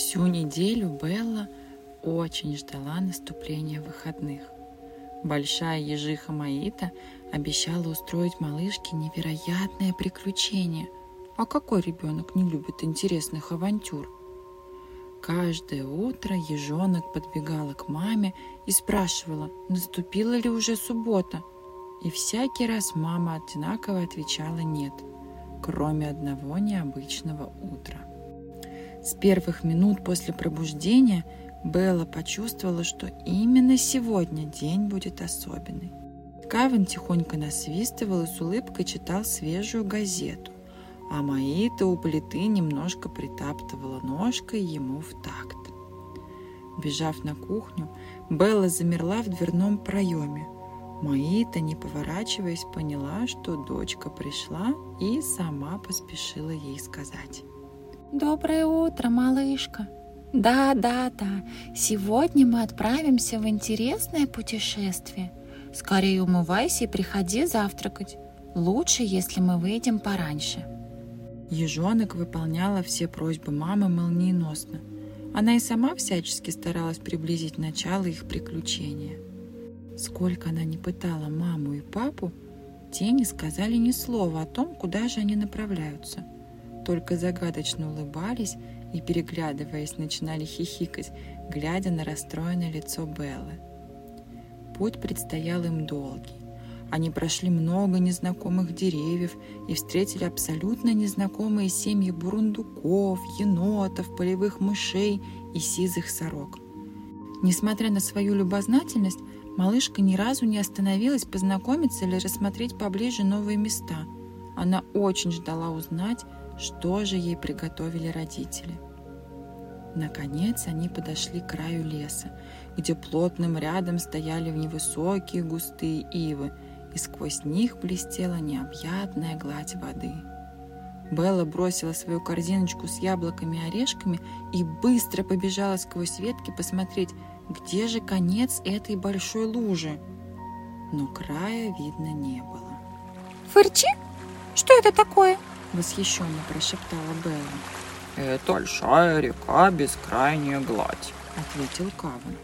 Всю неделю Белла очень ждала наступления выходных. Большая ежиха Маита обещала устроить малышке невероятное приключение. А какой ребенок не любит интересных авантюр? Каждое утро ежонок подбегала к маме и спрашивала, наступила ли уже суббота. И всякий раз мама одинаково отвечала «нет», кроме одного необычного утра. С первых минут после пробуждения Белла почувствовала, что именно сегодня день будет особенный. Кавин тихонько насвистывал и с улыбкой читал свежую газету, а Маита у плиты немножко притаптывала ножкой ему в такт. Бежав на кухню, Белла замерла в дверном проеме. Маита, не поворачиваясь, поняла, что дочка пришла и сама поспешила ей сказать. Доброе утро, малышка. Да, да, да. Сегодня мы отправимся в интересное путешествие. Скорее умывайся и приходи завтракать. Лучше, если мы выйдем пораньше. Ежонок выполняла все просьбы мамы молниеносно. Она и сама всячески старалась приблизить начало их приключения. Сколько она не пытала маму и папу, те не сказали ни слова о том, куда же они направляются – только загадочно улыбались и, переглядываясь, начинали хихикать, глядя на расстроенное лицо Беллы. Путь предстоял им долгий. Они прошли много незнакомых деревьев и встретили абсолютно незнакомые семьи бурундуков, енотов, полевых мышей и сизых сорок. Несмотря на свою любознательность, малышка ни разу не остановилась познакомиться или рассмотреть поближе новые места. Она очень ждала узнать, что же ей приготовили родители. Наконец они подошли к краю леса, где плотным рядом стояли невысокие густые ивы, и сквозь них блестела необъятная гладь воды. Белла бросила свою корзиночку с яблоками и орешками и быстро побежала сквозь ветки посмотреть, где же конец этой большой лужи. Но края видно не было. «Фырчи? Что это такое?» Восхищенно прошептала Белла. «Это большая река, бескрайняя гладь», — ответил Каван.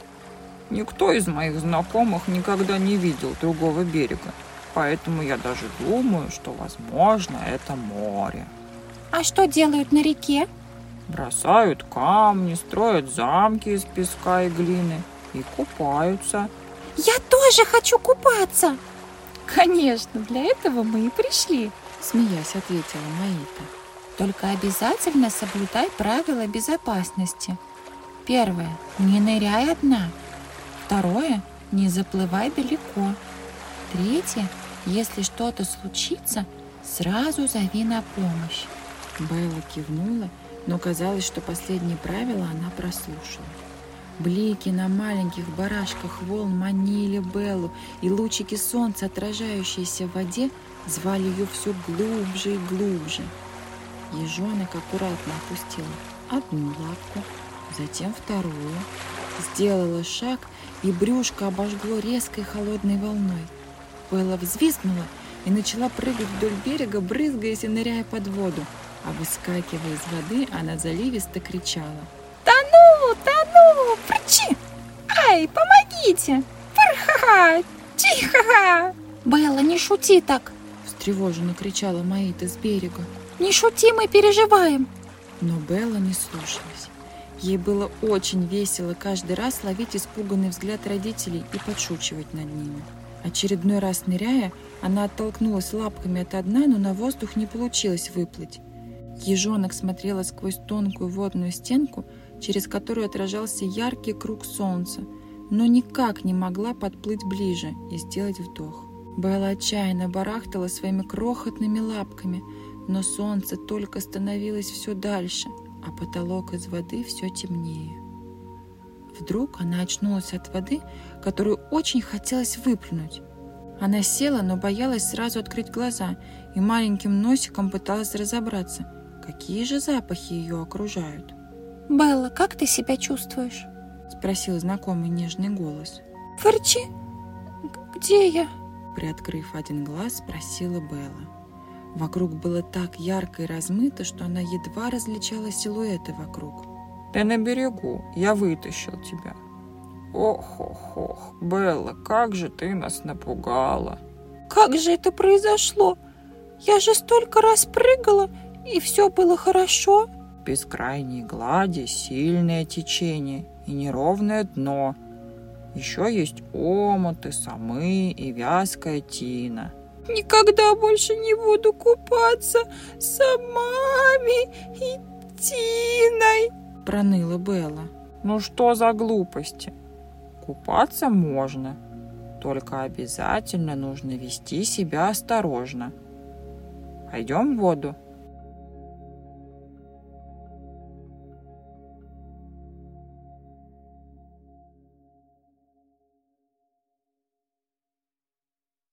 «Никто из моих знакомых никогда не видел другого берега, поэтому я даже думаю, что, возможно, это море». «А что делают на реке?» Бросают камни, строят замки из песка и глины и купаются. «Я тоже хочу купаться!» «Конечно, для этого мы и пришли», смеясь, ответила Маита. Только обязательно соблюдай правила безопасности. Первое. Не ныряй одна. Второе. Не заплывай далеко. Третье. Если что-то случится, сразу зови на помощь. Белла кивнула, но казалось, что последнее правило она прослушала. Блики на маленьких барашках волн манили Беллу, и лучики солнца, отражающиеся в воде, звали ее все глубже и глубже. Ежонок аккуратно опустила одну лапку, затем вторую, сделала шаг, и брюшко обожгло резкой холодной волной. Белла взвизгнула и начала прыгать вдоль берега, брызгаясь и ныряя под воду, а выскакивая из воды, она заливисто кричала. Ай, помогите! Парха-ха! Чиха-ха!» «Белла, не шути так!» встревоженно кричала Маита с берега. «Не шути, мы переживаем!» Но Белла не слушалась. Ей было очень весело каждый раз ловить испуганный взгляд родителей и подшучивать над ними. Очередной раз ныряя, она оттолкнулась лапками от дна, но на воздух не получилось выплыть. Ежонок смотрела сквозь тонкую водную стенку, через которую отражался яркий круг солнца, но никак не могла подплыть ближе и сделать вдох. Белла отчаянно барахтала своими крохотными лапками, но солнце только становилось все дальше, а потолок из воды все темнее. Вдруг она очнулась от воды, которую очень хотелось выплюнуть. Она села, но боялась сразу открыть глаза и маленьким носиком пыталась разобраться, какие же запахи ее окружают. «Белла, как ты себя чувствуешь?» — спросил знакомый нежный голос. «Фырчи, где я?» Приоткрыв один глаз, спросила Белла. Вокруг было так ярко и размыто, что она едва различала силуэты вокруг. Ты на берегу, я вытащил тебя. Ох-ох-ох, Белла, как же ты нас напугала. Как же это произошло? Я же столько раз прыгала, и все было хорошо. Бескрайней глади сильное течение и неровное дно. Еще есть омуты, самы и вязкая тина. Никогда больше не буду купаться с самами и тиной. Проныла Белла. Ну что за глупости? Купаться можно, только обязательно нужно вести себя осторожно. Пойдем в воду.